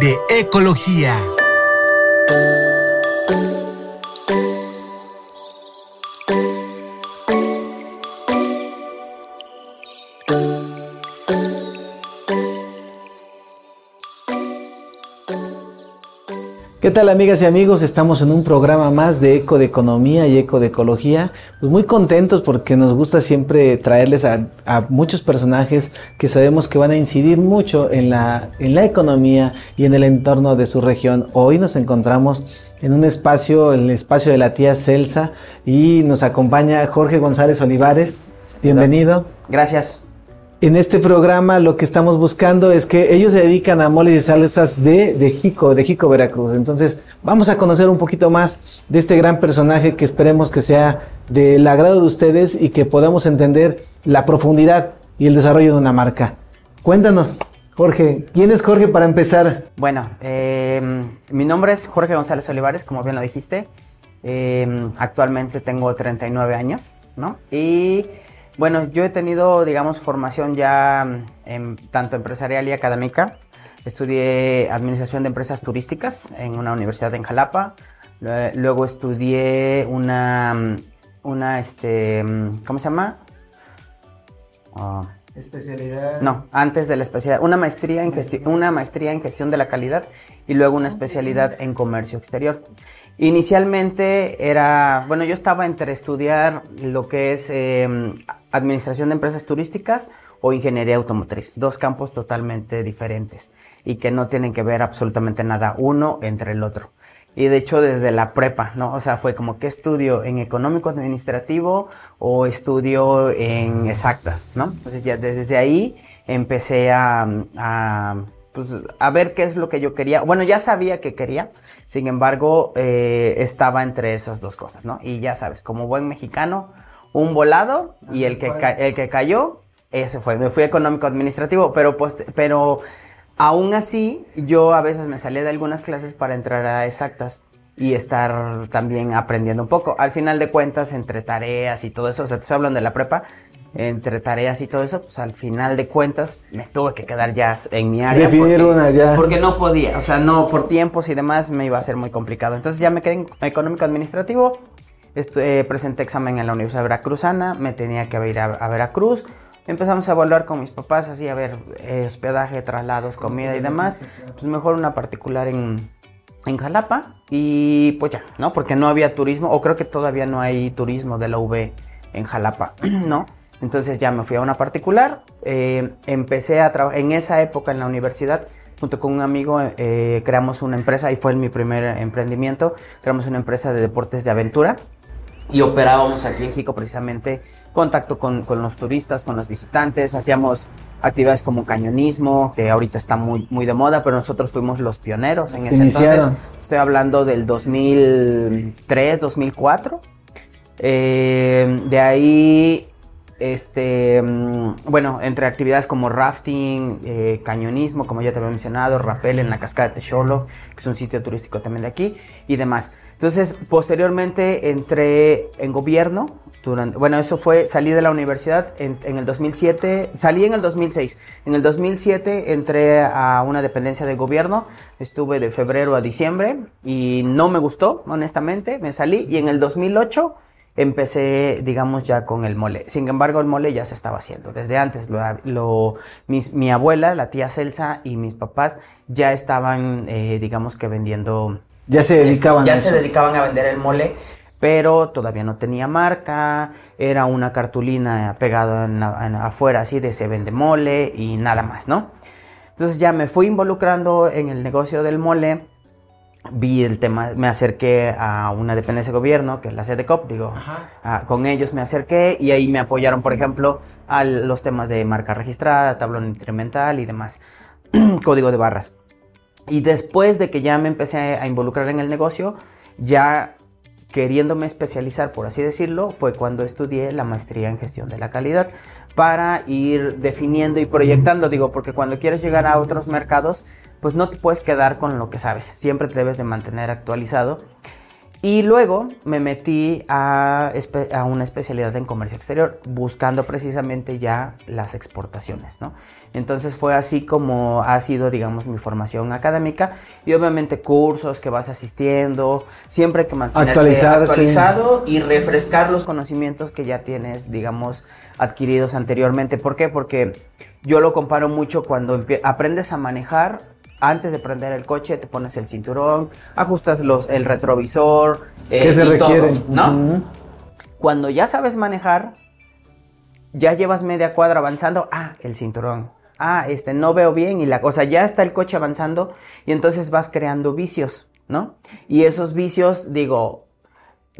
de ecología. ¿Qué tal amigas y amigos? Estamos en un programa más de Eco de Economía y Eco de Ecología. Pues muy contentos porque nos gusta siempre traerles a, muchos personajes que sabemos que van a incidir mucho en la, en la economía y en el entorno de su región. Hoy nos encontramos en un espacio, en el espacio de la tía Celsa y nos acompaña Jorge González Olivares. Bienvenido. Gracias. En este programa lo que estamos buscando es que ellos se dedican a moles y salsas de, de Jico, de Jico, Veracruz. Entonces, vamos a conocer un poquito más de este gran personaje que esperemos que sea del agrado de ustedes y que podamos entender la profundidad y el desarrollo de una marca. Cuéntanos, Jorge, ¿quién es Jorge para empezar? Bueno, em, mi nombre es Jorge González Olivares, como bien lo dijiste. Em, actualmente tengo 39 años, ¿no? Y bueno, yo he tenido, digamos, formación ya mm, en, tanto empresarial y académica. Estudié administración de empresas turísticas en una universidad en Jalapa. Luego estudié una, mm, una, este, mm, ¿cómo se llama? Ah. especialidad. No, antes de la especialidad, una maestría en gestión, una maestría en gestión de la calidad y luego una especialidad en comercio exterior. Inicialmente era, bueno, yo estaba entre estudiar lo que es em, administración de empresas turísticas o ingeniería automotriz, dos campos totalmente diferentes y que no tienen que ver absolutamente nada uno entre el otro. Y de hecho desde la prepa, ¿no? O sea, fue como que estudio en económico administrativo o estudio en exactas, ¿no? Entonces ya desde ahí empecé a, a pues, a ver qué es lo que yo quería. Bueno, ya sabía que quería, sin embargo, eh, estaba entre esas dos cosas, ¿no? Y ya sabes, como buen mexicano, un volado y el que, el que cayó, ese fue. Me fui económico administrativo, pero, pues, pero aún así yo a veces me salía de algunas clases para entrar a exactas y estar también aprendiendo un poco. Al final de cuentas, entre tareas y todo eso, o sea, te hablando de la prepa, entre tareas y todo eso, pues al final de cuentas me tuve que quedar ya en mi área. Porque, porque no podía, o sea, no, por tiempos y demás me iba a ser muy complicado. Entonces ya me quedé en económico administrativo, eh, presenté examen en la Universidad Veracruzana, me tenía que ir a, Veracruz. Empezamos a evaluar con mis papás, así a ver eh, hospedaje, traslados, comida y demás. Pues mejor una particular en, en Jalapa y pues ya, ¿no? Porque no había turismo, o creo que todavía no hay turismo de la UV en Jalapa, ¿no? Entonces ya me fui a una particular, eh, empecé a trabajar, en esa época en la universidad, junto con un amigo, creamos una empresa y fue mi primer emprendimiento, creamos una empresa de deportes de aventura y operábamos aquí en Jico precisamente contacto con, con, los turistas, con los visitantes, hacíamos actividades como cañonismo, que ahorita está muy, muy de moda, pero nosotros fuimos los pioneros en ese entonces. Estoy hablando del 2003, 2004. Eh, de ahí este, mm, bueno, entre actividades como rafting, eh, cañonismo, como ya te había mencionado, rappel en la cascada de Techolo, que es un sitio turístico también de aquí, y demás. Entonces, posteriormente entré en gobierno, durante, bueno, eso fue, salí de la universidad en, el 2007, salí en el 2006, en el 2007 entré a una dependencia de gobierno, estuve de febrero a diciembre y no me gustó, honestamente, me salí y en el 2008 empecé, digamos, ya con el mole. Sin embargo, el mole ya se estaba haciendo. Desde antes, mi abuela, la tía Celsa y mis papás ya estaban, eh, digamos que vendiendo. Ya se dedicaban. Ya se dedicaban a vender el mole, pero todavía no tenía marca. Era una cartulina pegada afuera, así de se vende mole y nada más, ¿no? Entonces ya me fui involucrando en el negocio del mole vi el tema, me acerqué a una dependencia de gobierno, que es la CDCOP, digo, con ellos me acerqué y ahí me apoyaron, por ejemplo, a los temas de marca registrada, tablón incremental y demás, código de barras. Y después de que ya me empecé a involucrar en el negocio, ya queriéndome especializar, por así decirlo, fue cuando estudié la maestría en gestión de la calidad para ir definiendo y proyectando, digo, porque cuando quieres llegar a otros mercados, pues no te puedes quedar con lo que sabes, siempre te debes de mantener actualizado y luego me metí a, una especialidad en comercio exterior, buscando precisamente ya las exportaciones, ¿no? Entonces fue así como ha sido, digamos, mi formación académica y obviamente cursos que vas asistiendo, siempre hay que mantenerte actualizado y refrescar los conocimientos que ya tienes, digamos, adquiridos anteriormente. ¿Por qué? Porque yo lo comparo mucho cuando aprendes a manejar antes de prender el coche te pones el cinturón, ajustas los, el retrovisor, eh, se requiere? ¿no? Cuando ya sabes manejar, ya llevas media cuadra avanzando, ah, el cinturón. Ah, este, no veo bien y la cosa, ya está el coche avanzando y entonces vas creando vicios, ¿no? Y esos vicios, digo,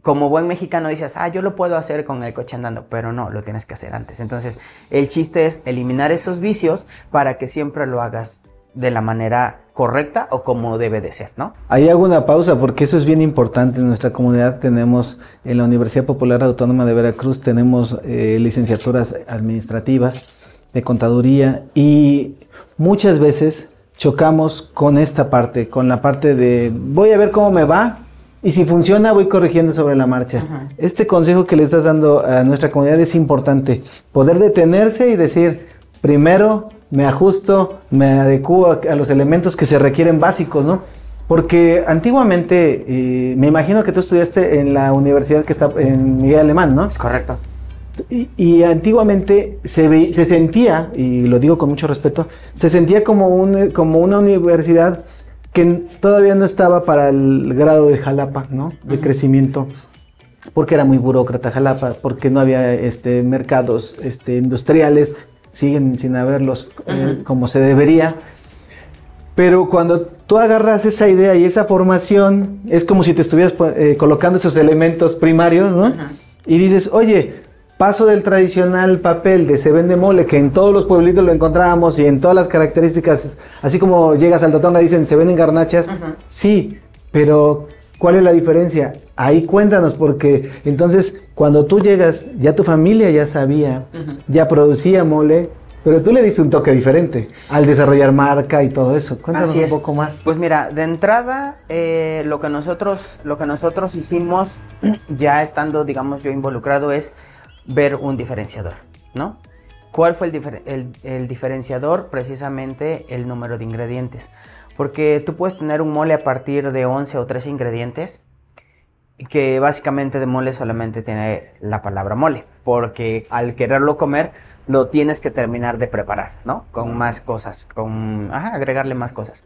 como buen mexicano dices, ah, yo lo puedo hacer con el coche andando, pero no, lo tienes que hacer antes. Entonces, el chiste es eliminar esos vicios para que siempre lo hagas de la manera correcta o como debe de ser, ¿no? Ahí hago una pausa porque eso es bien importante. En nuestra comunidad tenemos, en la Universidad Popular Autónoma de Veracruz, tenemos eh, licenciaturas administrativas de contaduría y muchas veces chocamos con esta parte, con la parte de voy a ver cómo me va y si funciona voy corrigiendo sobre la marcha. Este consejo que le estás dando a nuestra comunidad es importante, poder detenerse y decir, primero me ajusto, me adecuo a, los elementos que se requieren básicos, ¿no? Porque antiguamente, eh, me imagino que tú estudiaste en la universidad que está en Miguel Alemán, ¿no? Es correcto. Y, antiguamente se, se sentía, y lo digo con mucho respeto, se sentía como, un, como una universidad que todavía no estaba para el grado de Jalapa, ¿no? De crecimiento porque era muy burócrata Jalapa, porque no había este, mercados este, industriales, siguen sin haberlos eh, como se debería. Pero cuando tú agarras esa idea y esa formación, es como si te estuvieras eh, colocando esos elementos primarios, ¿no? Y dices, oye, paso del tradicional papel de se vende mole, que en todos los pueblitos lo encontrábamos y en todas las características, así como llegas al Totonga, dicen se venden garnachas, sí, pero ¿cuál es la diferencia? Ahí cuéntanos, porque entonces cuando tú llegas, ya tu familia ya sabía, ya producía mole, pero tú le diste un toque diferente al desarrollar marca y todo eso. Cuéntanos un poco más. Pues mira, de entrada, eh, lo que nosotros, lo que nosotros hicimos, ya estando, digamos, yo involucrado, es ver un diferenciador, ¿no? ¿Cuál fue el, el diferenciador? Precisamente el número de ingredientes. Porque tú puedes tener un mole a partir de 11 o 13 ingredientes, que básicamente de mole solamente tiene la palabra mole, porque al quererlo comer lo tienes que terminar de preparar, ¿no? Con más cosas, con agregarle más cosas.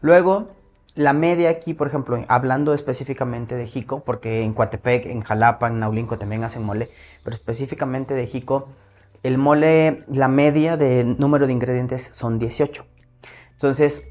Luego, la media aquí, por ejemplo, hablando específicamente de Jico, porque en Coatepec, en Jalapa, en Naulinco también hacen mole, pero específicamente de Jico, el mole, la media de número de ingredientes son 18. Entonces,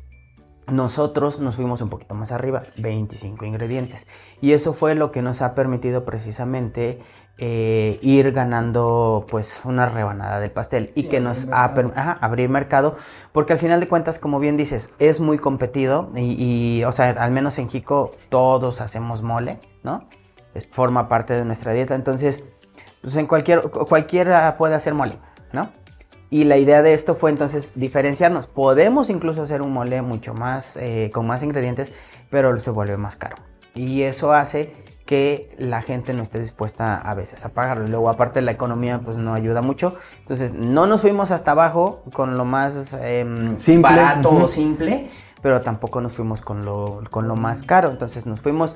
nosotros nos fuimos un poquito más arriba, 25 ingredientes. Y eso fue lo que nos ha permitido precisamente eh, ir ganando pues una rebanada del pastel y que nos ha ajá, abrir mercado porque al final de cuentas como bien dices es muy competido y, o sea al menos en Jico todos hacemos mole no es, forma parte de nuestra dieta. Entonces pues en cualquier cualquiera puede hacer mole no y la idea de esto fue entonces diferenciarnos. Podemos incluso hacer un mole mucho más, eh, con más ingredientes, pero se vuelve más caro. Y eso hace que la gente no esté dispuesta a veces a pagarlo. Luego aparte la economía pues no ayuda mucho. Entonces no nos fuimos hasta abajo con lo más em, barato o simple, pero tampoco nos fuimos con lo, con lo más caro. Entonces nos fuimos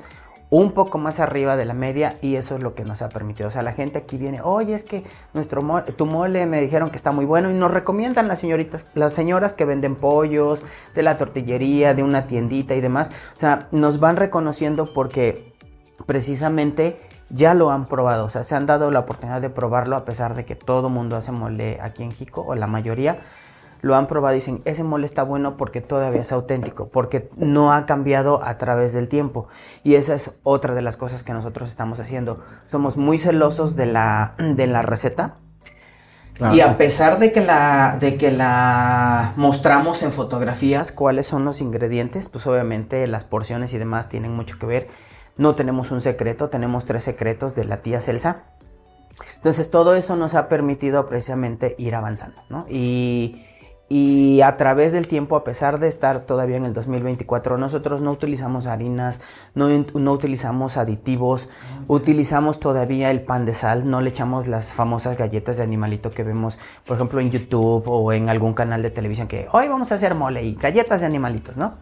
un poco más arriba de la media y eso es lo que nos ha permitido. O sea, la gente aquí viene, oye, es que nuestro tu mole me dijeron que está muy bueno y nos recomiendan las señoritas, las señoras que venden pollos, de la tortillería, de una tiendita y demás. O sea, nos van reconociendo porque precisamente ya lo han probado, o sea, se han dado la oportunidad de probarlo a pesar de que todo mundo hace mole aquí en Jico o la mayoría lo han probado y dicen, ese mole está bueno porque todavía es auténtico, porque no ha cambiado a través del tiempo. Y esa es otra de las cosas que nosotros estamos haciendo. Somos muy celosos de la, de la receta. Y a pesar de que, la, de que la mostramos en fotografías cuáles son los ingredientes, pues obviamente las porciones y demás tienen mucho que ver. No tenemos un secreto, tenemos tres secretos de la tía Celsa. Entonces todo eso nos ha permitido precisamente ir avanzando, ¿no? Y, y a través del tiempo, a pesar de estar todavía en el 2024, nosotros no utilizamos harinas, no, no, utilizamos aditivos, utilizamos todavía el pan de sal, no le echamos las famosas galletas de animalito que vemos, por ejemplo, en YouTube o en algún canal de televisión que hoy vamos a hacer mole y galletas de animalitos, ¿no?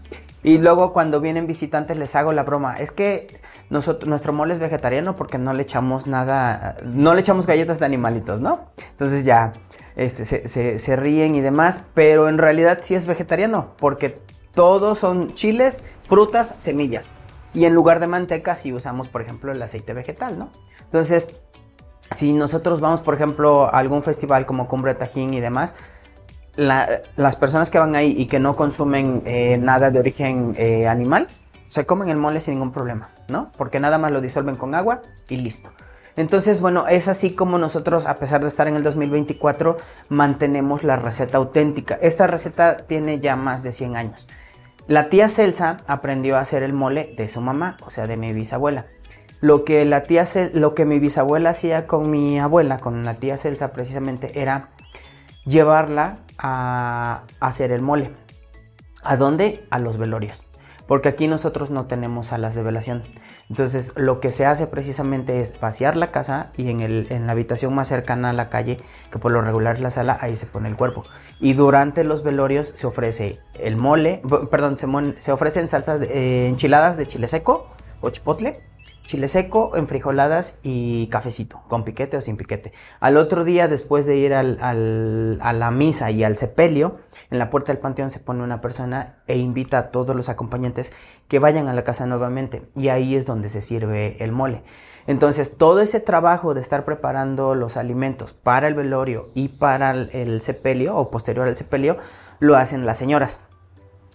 Y luego cuando vienen visitantes les hago la broma, es que nosotros, nuestro mole es vegetariano porque no le echamos nada, no le echamos galletas de animalitos, ¿no? Entonces ya este, se, ríen y demás, pero en realidad sí es vegetariano, porque todos son chiles, frutas, semillas. Y en lugar de manteca sí usamos, por ejemplo, el aceite vegetal, ¿no? Entonces, si nosotros vamos, por ejemplo, a algún festival como Cumbre Tajín y demás, las personas que van ahí y que no consumen eh, nada de origen eh, animal, se comen el mole sin ningún problema, ¿no? Porque nada más lo disuelven con agua y listo. Entonces, bueno, es así como nosotros, a pesar de estar en el 2024, mantenemos la receta auténtica. Esta receta tiene ya más de 100 años. La tía Celsa aprendió a hacer el mole de su mamá, o sea, de mi bisabuela. Lo que la tía lo que mi bisabuela hacía con mi abuela, con la tía Celsa precisamente, era llevarla a hacer el mole. ¿A dónde? A los velorios. Porque aquí nosotros no tenemos salas de velación. Entonces lo que se hace precisamente es vaciar la casa y en, el, en la habitación más cercana a la calle, que por lo regular es la sala, ahí se pone el cuerpo. Y durante los velorios se ofrece el mole, perdón, se, se ofrecen salsas eh, enchiladas de chile seco o chipotle chile seco, enfrijoladas y cafecito, con piquete o sin piquete. Al otro día, después de ir al, a la misa y al sepelio, en la puerta del panteón se pone una persona e invita a todos los acompañantes que vayan a la casa nuevamente. Y ahí es donde se sirve el mole. Entonces, todo ese trabajo de estar preparando los alimentos para el velorio y para el sepelio o posterior al sepelio, lo hacen las señoras.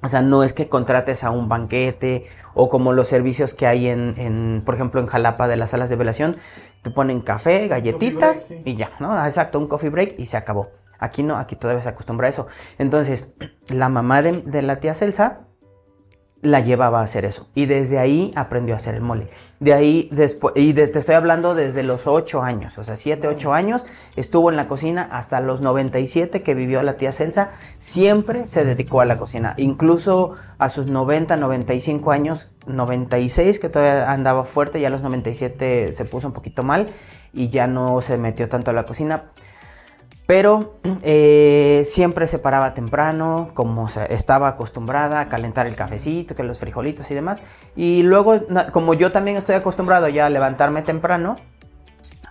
O sea, no es que contrates a un banquete o como los servicios que hay en, por ejemplo, en Jalapa de las salas de velación, te ponen café, galletitas y ya, ¿no? Ah, exacto, un coffee break y se acabó. Aquí no, aquí todavía se acostumbra a eso. Entonces, la mamá de, de la tía Celsa la llevaba a hacer eso. Y desde ahí aprendió a hacer el mole. De ahí después, y te estoy hablando desde los 8 años, o sea, 7, 8 años, estuvo en la cocina hasta los 97 que vivió la tía Celsa, siempre se dedicó a la cocina. Incluso a sus 90, 95 años, 96 que todavía andaba fuerte, ya a los 97 se puso un poquito mal y ya no se metió tanto a la cocina pero eh, siempre se paraba temprano, como estaba acostumbrada a calentar el cafecito, que los frijolitos y demás. Y luego, como yo también estoy acostumbrado ya a levantarme temprano,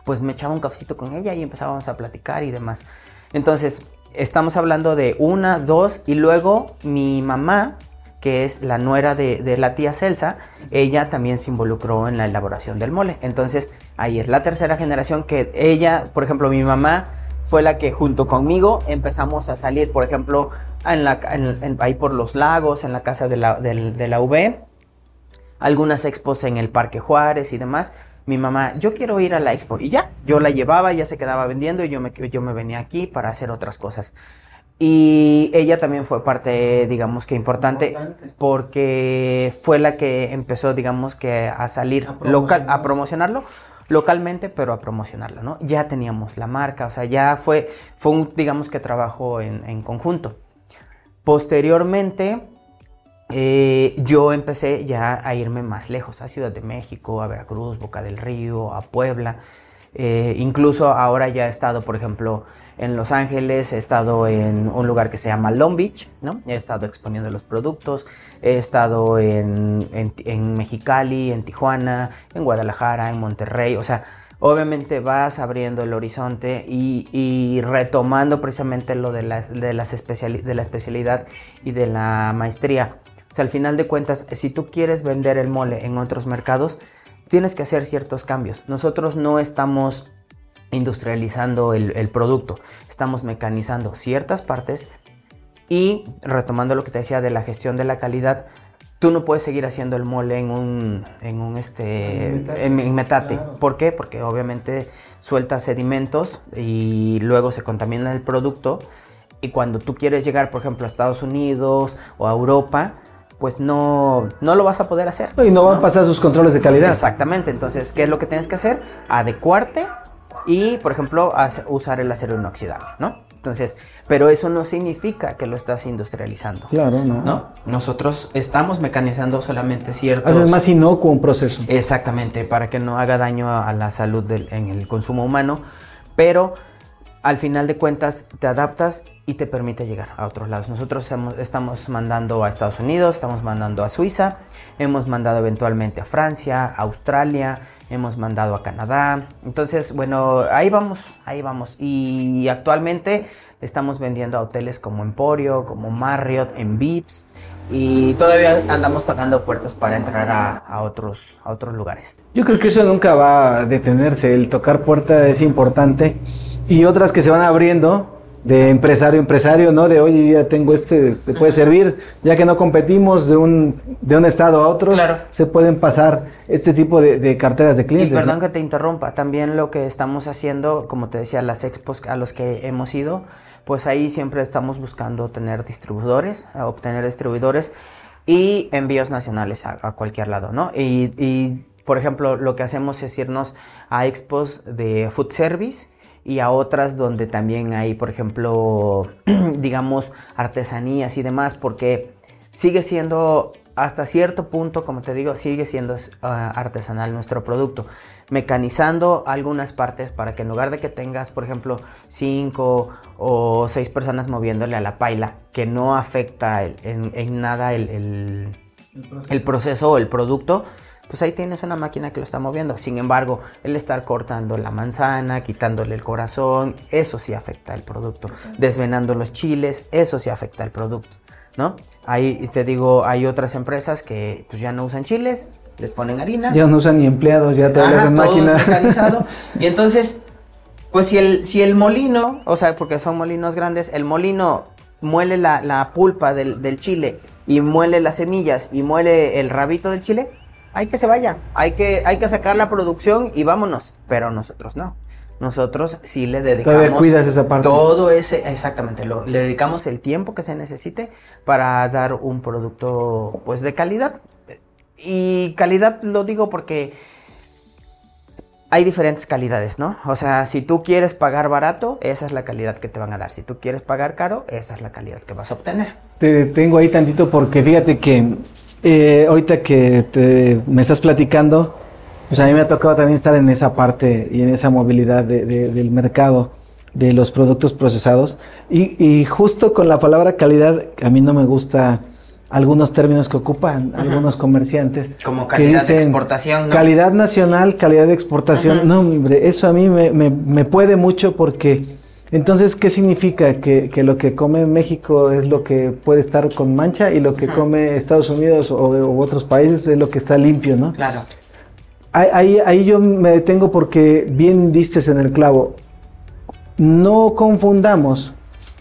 pues me echaba un cafecito con ella y empezábamos a platicar y demás. Entonces, estamos hablando de una, dos, y luego mi mamá, que es la nuera de, de, la tía Celsa, ella también se involucró en la elaboración del mole. Entonces, ahí es la tercera generación que ella, por ejemplo, mi mamá fue la que junto conmigo empezamos a salir, por ejemplo, en la, ahí por los lagos, en la casa de la, de, la UB, algunas expos en el Parque Juárez y demás. Mi mamá, yo quiero ir a la expo. Y ya, yo la llevaba, ya se quedaba vendiendo y yo me, yo me venía aquí para hacer otras cosas. Y ella también fue parte, digamos que importante, importante, porque fue la que empezó, digamos que a salir local, a promocionarlo, localmente, pero a promocionarlo, ¿no? Ya teníamos la marca, o sea, ya fue, fue un, digamos que trabajo en, conjunto. Posteriormente, eh, yo empecé ya a irme más lejos, a Ciudad de México, a Veracruz, Boca del Río, a Puebla. Eh, incluso ahora ya he estado, por ejemplo, en Los Ángeles, he estado en un lugar que se llama Long Beach, ¿no? He estado exponiendo los productos, he estado en, en, Mexicali, en Tijuana, en Guadalajara, en Monterrey, o sea, obviamente vas abriendo el horizonte y, retomando precisamente lo de la, de, las de la especialidad y de la maestría. O sea, al final de cuentas, si tú quieres vender el mole en otros mercados, tienes que hacer ciertos cambios. Nosotros no estamos industrializando el, producto, estamos mecanizando ciertas partes y retomando lo que te decía de la gestión de la calidad, tú no puedes seguir haciendo el mole en un, en un este, en, metate. ¿Por qué? Porque obviamente suelta sedimentos y luego se contamina el producto. Y cuando tú quieres llegar, por ejemplo, a Estados Unidos o a Europa, pues no, no lo vas a poder hacer. Y no, van a pasar sus controles de calidad. Exactamente. Entonces, ¿qué es lo que tienes que hacer? Adecuarte y, por ejemplo, usar el acero inoxidable, ¿no? Entonces, pero eso no significa que lo estás industrializando. Claro, no. ¿no? Nosotros estamos mecanizando solamente ciertos... Es más inocuo un proceso. Exactamente, para que no haga daño a la salud en el consumo humano, pero al final de cuentas te adaptas y te permite llegar a otros lados. Nosotros estamos mandando a Estados Unidos, estamos mandando a Suiza, hemos mandado eventualmente a Francia, a Australia, hemos mandado a Canadá. Entonces, bueno, ahí vamos, ahí vamos. Y actualmente estamos vendiendo a hoteles como Emporio, como Marriott, en Vips. Y todavía andamos tocando puertas para entrar a, otros, a otros lugares. Yo creo que eso nunca va a detenerse. El tocar puertas es importante. Y otras que se van abriendo de empresario a empresario, ¿no? De oye, ya tengo este, te puede servir, ya que no competimos de un, de un estado a otro, claro. se pueden pasar este tipo de, carteras de clientes. Y perdón que te interrumpa, también lo que estamos haciendo, como te decía, las expos a los que hemos ido, pues ahí siempre estamos buscando tener distribuidores, obtener distribuidores y envíos nacionales a, cualquier lado, ¿no? Y, y, por ejemplo, lo que hacemos es irnos a expos de food service, y a otras donde también hay, por ejemplo, digamos, artesanías y demás, porque sigue siendo, hasta cierto punto, como te digo, sigue siendo ah, artesanal nuestro producto. Mecanizando algunas partes para que en lugar de que tengas, por ejemplo, cinco o seis personas moviéndole a la paila, que no afecta en, nada el, el proceso o el producto, pues ahí tienes una máquina que lo está moviendo. Sin embargo, el estar cortando la manzana, quitándole el corazón, eso sí afecta el producto. Desvenando los chiles, eso sí afecta el producto, ¿no? Ahí te digo, hay otras empresas que pues ya no usan chiles, les ponen harinas. Ya no usan ni empleados, ya todo es máquina. mecanizado. y entonces, pues si el, si el molino, o sea, porque son molinos grandes, el molino muele la, pulpa del, del chile y muele las semillas y muele el rabito del chile, hay que se vaya, hay que, hay que sacar la producción y vámonos, pero nosotros no. Nosotros sí le dedicamos cuidas esa parte. todo ese, exactamente, lo, le dedicamos el tiempo que se necesite para dar un producto pues de calidad. Y calidad lo digo porque hay diferentes calidades, ¿no? O sea, si tú quieres pagar barato, esa es la calidad que te van a dar. Si tú quieres pagar caro, esa es la calidad que vas a obtener. Te tengo ahí tantito porque fíjate que eh, ahorita que me estás platicando, pues a mí me ha tocado también estar en esa parte y en esa movilidad del mercado de los productos procesados. Y, justo con la palabra calidad, a mí no me gusta algunos términos que ocupan algunos comerciantes. Como calidad de exportación, ¿no? Calidad nacional, calidad de exportación. No, hombre, eso a mí me, me puede mucho porque entonces, ¿qué significa? Que, lo que come México es lo que puede estar con mancha y lo que come Estados Unidos o, otros países es lo que está limpio, ¿no? Claro. Ahí, ahí yo me detengo porque bien distes en el clavo. No confundamos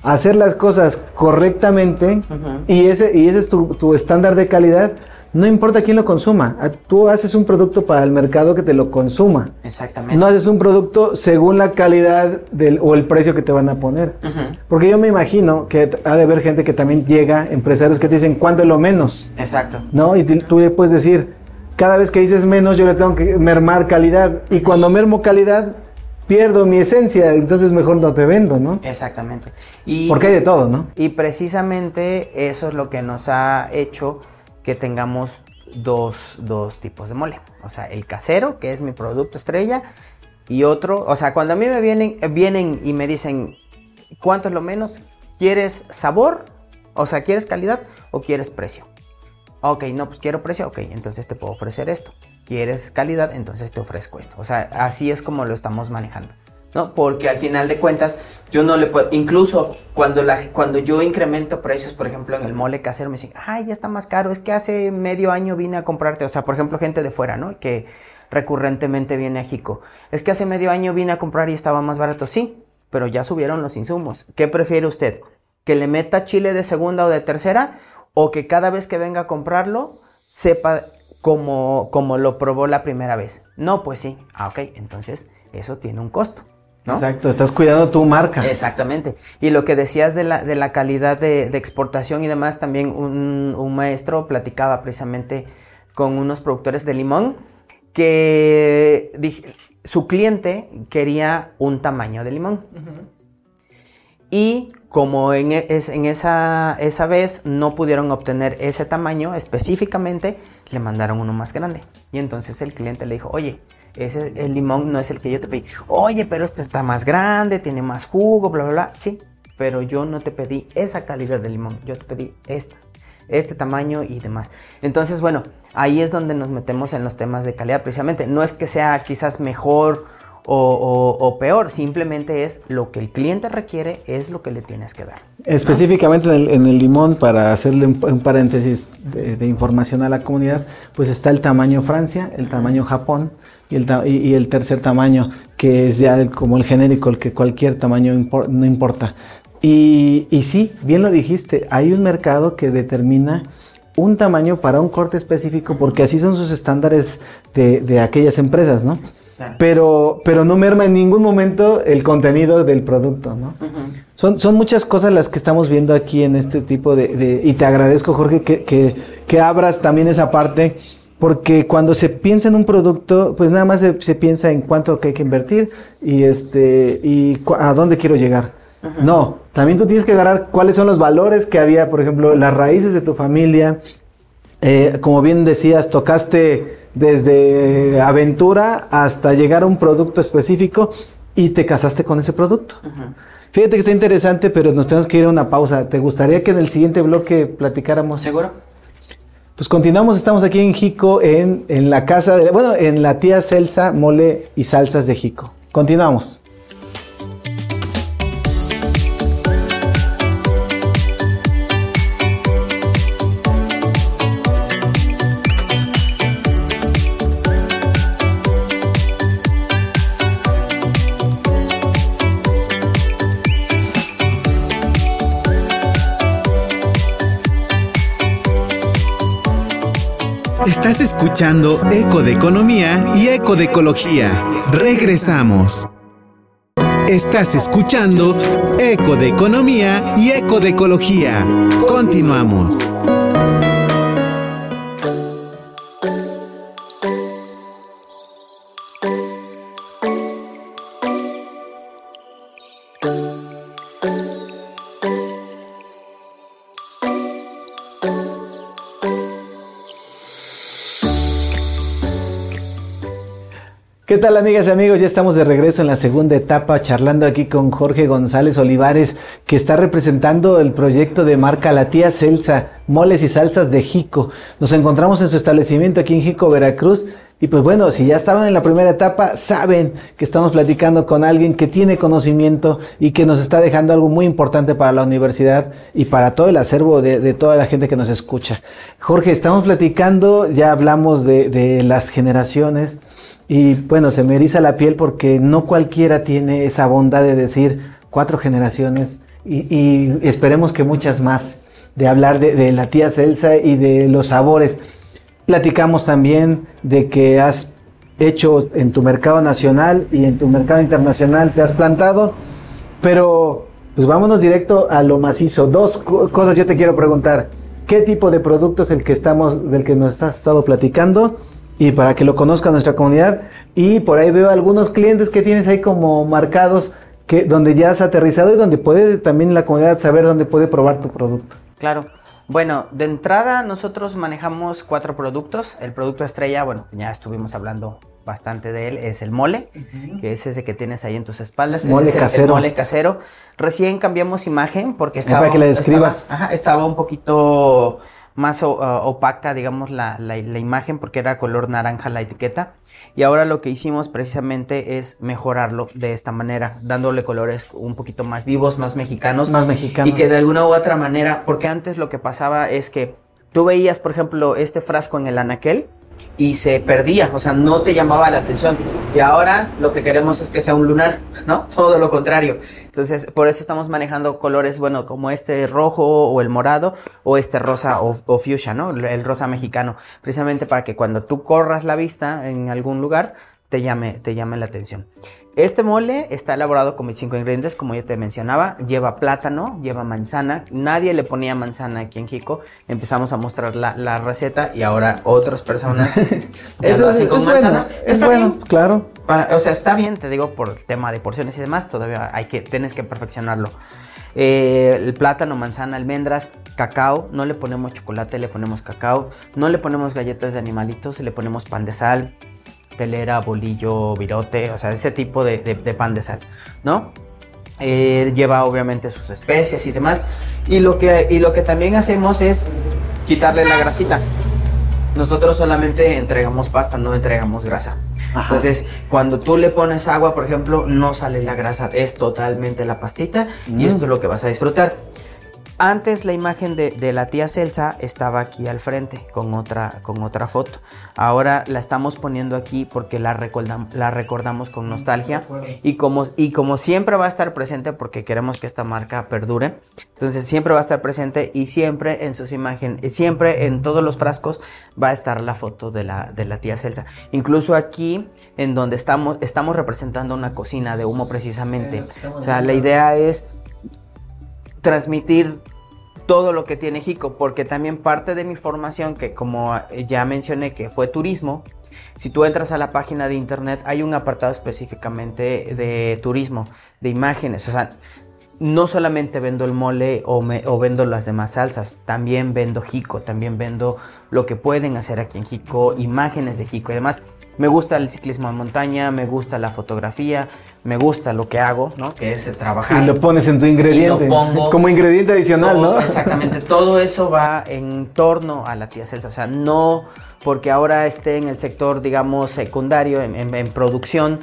hacer las cosas correctamente y, ese, y ese es tu, tu estándar de calidad no importa quién lo consuma, tú haces un producto para el mercado que te lo consuma. Exactamente. No haces un producto según la calidad del, o el precio que te van a poner. Porque yo me imagino que ha de haber gente que también llega, empresarios que te dicen cuánto es lo menos. Exacto. ¿No? Y tú le puedes decir, cada vez que dices menos, yo le tengo que mermar calidad. Y cuando mermo calidad, pierdo mi esencia, entonces mejor no te vendo, ¿no? Exactamente. Y, Porque hay de todo, ¿no? Y precisamente eso es lo que nos ha hecho que tengamos dos, tipos de mole. O sea, el casero, que es mi producto estrella, y otro, o sea, cuando a mí me vienen, vienen y me dicen, ¿cuánto es lo menos? ¿Quieres sabor? O sea, ¿quieres calidad o quieres precio? Ok, no, pues quiero precio, ok, entonces te puedo ofrecer esto. ¿Quieres calidad? Entonces te ofrezco esto. O sea, así es como lo estamos manejando. ¿No? Porque al final de cuentas, yo no le puedo, incluso cuando, la, cuando yo incremento precios, por ejemplo, en el mole casero, me dicen, ay, ya está más caro, es que hace medio año vine a comprarte, o sea, por ejemplo, gente de fuera, ¿no? Que recurrentemente viene a Jico. Es que hace medio año vine a comprar y estaba más barato, sí, pero ya subieron los insumos. ¿Qué prefiere usted? ¿Que le meta chile de segunda o de tercera? ¿O que cada vez que venga a comprarlo sepa como, como lo probó la primera vez. No, pues sí. Ah, ok, entonces eso tiene un costo. ¿No? Exacto, estás cuidando tu marca. Exactamente. Y lo que decías de la, de la calidad de, de, exportación y demás, también un, un, maestro platicaba precisamente con unos productores de limón que dije, su cliente quería un tamaño de limón. Uh -huh. Y como en, es, en esa, esa vez no pudieron obtener ese tamaño específicamente, le mandaron uno más grande. Y entonces el cliente le dijo, oye, ese el limón no es el que yo te pedí. Oye, pero este está más grande, tiene más jugo, bla, bla, bla. Sí, pero yo no te pedí esa calidad de limón, yo te pedí esta, este tamaño y demás. Entonces, bueno, ahí es donde nos metemos en los temas de calidad precisamente. No es que sea quizás mejor o, peor, simplemente es lo que el cliente requiere, es lo que le tienes que dar. Específicamente en, el, limón, para hacerle un, un paréntesis de, de, información a la comunidad, pues está el tamaño Francia, el tamaño Japón y el, y, el tercer tamaño, que es ya como el genérico, el que cualquier tamaño impor, no importa. Y, y sí, bien lo dijiste, hay un mercado que determina un tamaño para un corte específico, porque así son sus estándares de, de aquellas empresas, ¿no? Pero, pero no merma en ningún momento el contenido del producto, ¿no? Uh -huh. son, son muchas cosas las que estamos viendo aquí en este tipo de... de y te agradezco, Jorge, que, que, que, abras también esa parte, porque cuando se piensa en un producto, pues nada más se, se piensa en cuánto que hay que invertir y, este, y a dónde quiero llegar. No, también tú tienes que agarrar cuáles son los valores que había, por ejemplo, las raíces de tu familia. Eh, como bien decías, tocaste desde aventura hasta llegar a un producto específico y te casaste con ese producto. Fíjate que está interesante, pero nos tenemos que ir a una pausa. ¿Te gustaría que en el siguiente bloque platicáramos? ¿Seguro? Pues continuamos, estamos aquí en Jico, en, en la casa, de, bueno, en la tía Celsa, mole y salsas de Jico. Continuamos. Estás escuchando Eco de Economía y Eco de Ecología. Regresamos. Estás escuchando Eco de Economía y Eco de Ecología. Continuamos. Tal amigas y amigos? Ya estamos de regreso en la segunda etapa charlando aquí con Jorge González Olivares que está representando el proyecto de marca La Tía Celsa, moles y salsas de Jico. Nos encontramos en su establecimiento aquí en Jico, Veracruz. Y pues bueno, si ya estaban en la primera etapa, saben que estamos platicando con alguien que tiene conocimiento y que nos está dejando algo muy importante para la universidad y para todo el acervo de, toda la gente que nos escucha. Jorge, estamos platicando, ya hablamos de las generaciones. Y bueno, se me eriza la piel porque no cualquiera tiene esa bondad de decir cuatro generaciones y, esperemos que muchas más, de hablar de, de, la tía Celsa y de los sabores. Platicamos también de que has hecho en tu mercado nacional y en tu mercado internacional, te has plantado, pero pues vámonos directo a lo macizo. Dos cosas yo te quiero preguntar. ¿Qué tipo de producto es el que estamos, del que nos has estado platicando? Y para que lo conozca nuestra comunidad. Y por ahí veo algunos clientes que tienes ahí como marcados que donde ya has aterrizado y donde puede también la comunidad saber dónde puede probar tu producto. Claro. Bueno, de entrada nosotros manejamos cuatro productos. El producto estrella, bueno, ya estuvimos hablando bastante de él, es el mole, uh -huh. que es ese que tienes ahí en tus espaldas. Mole es casero. El, el mole casero. Recién cambiamos imagen porque estaba... para que le describas. Estaba, ajá, estaba un poquito más uh, opaca, digamos, la, la, la, imagen porque era color naranja la etiqueta. Y ahora lo que hicimos precisamente es mejorarlo de esta manera, dándole colores un poquito más vivos, más mexicanos. Más mexicanos. Y que de alguna u otra manera, porque antes lo que pasaba es que tú veías, por ejemplo, este frasco en el anaquel y se perdía, o sea, no te llamaba la atención. Y ahora lo que queremos es que sea un lunar, ¿no? Todo lo contrario. Entonces, por eso estamos manejando colores, bueno, como este rojo o el morado o este rosa o, fuchsia, ¿no? El rosa mexicano, precisamente para que cuando tú corras la vista en algún lugar, te llame, te llame la atención. Este mole está elaborado con mis cinco ingredientes, como yo te mencionaba. Lleva plátano, lleva manzana. Nadie le ponía manzana aquí en Jico. Empezamos a mostrar la, receta y ahora otras personas ya lo hacen con manzana. está bueno, claro. o sea, está bien, te digo, por el tema de porciones y demás. Todavía hay que, tienes que perfeccionarlo. Eh, el plátano, manzana, almendras, cacao. No le ponemos chocolate, le ponemos cacao. No le ponemos galletas de animalitos, le ponemos pan de sal telera, bolillo, virote, o sea, ese tipo de, pan de sal, ¿no? Eh, lleva obviamente sus especias y demás. Y lo, que, y lo que también hacemos es quitarle la grasita. Nosotros solamente entregamos pasta, no entregamos grasa. Entonces, cuando tú le pones agua, por ejemplo, no sale la grasa, es totalmente la pastita y mm. esto es lo que vas a disfrutar. Antes la imagen de, la tía Celsa estaba aquí al frente con otra, con otra foto. Ahora la estamos poniendo aquí porque la, la recordamos con nostalgia y como, y como siempre va a estar presente porque queremos que esta marca perdure. Entonces siempre va a estar presente y siempre en sus imágenes, siempre en todos los frascos va a estar la foto de la, de la tía Celsa. Incluso aquí en donde estamos, estamos representando una cocina de humo precisamente. O sea, la idea es transmitir todo lo que tiene Jico, porque también parte de mi formación, que como ya mencioné que fue turismo, si tú entras a la página de internet hay un apartado específicamente de turismo, de imágenes, o sea, no solamente vendo el mole o, o, vendo las demás salsas, también vendo Jico, también vendo lo que pueden hacer aquí en Jico, imágenes de Jico y demás. Me gusta el ciclismo en montaña, me gusta la fotografía, me gusta lo que hago, ¿no? Que es trabajar. Y lo pones en tu ingrediente. pongo. Como ingrediente adicional, ¿no? Exactamente. todo eso va en torno a la tía Celsa. O sea, no porque ahora esté en el sector, digamos, secundario, en, producción,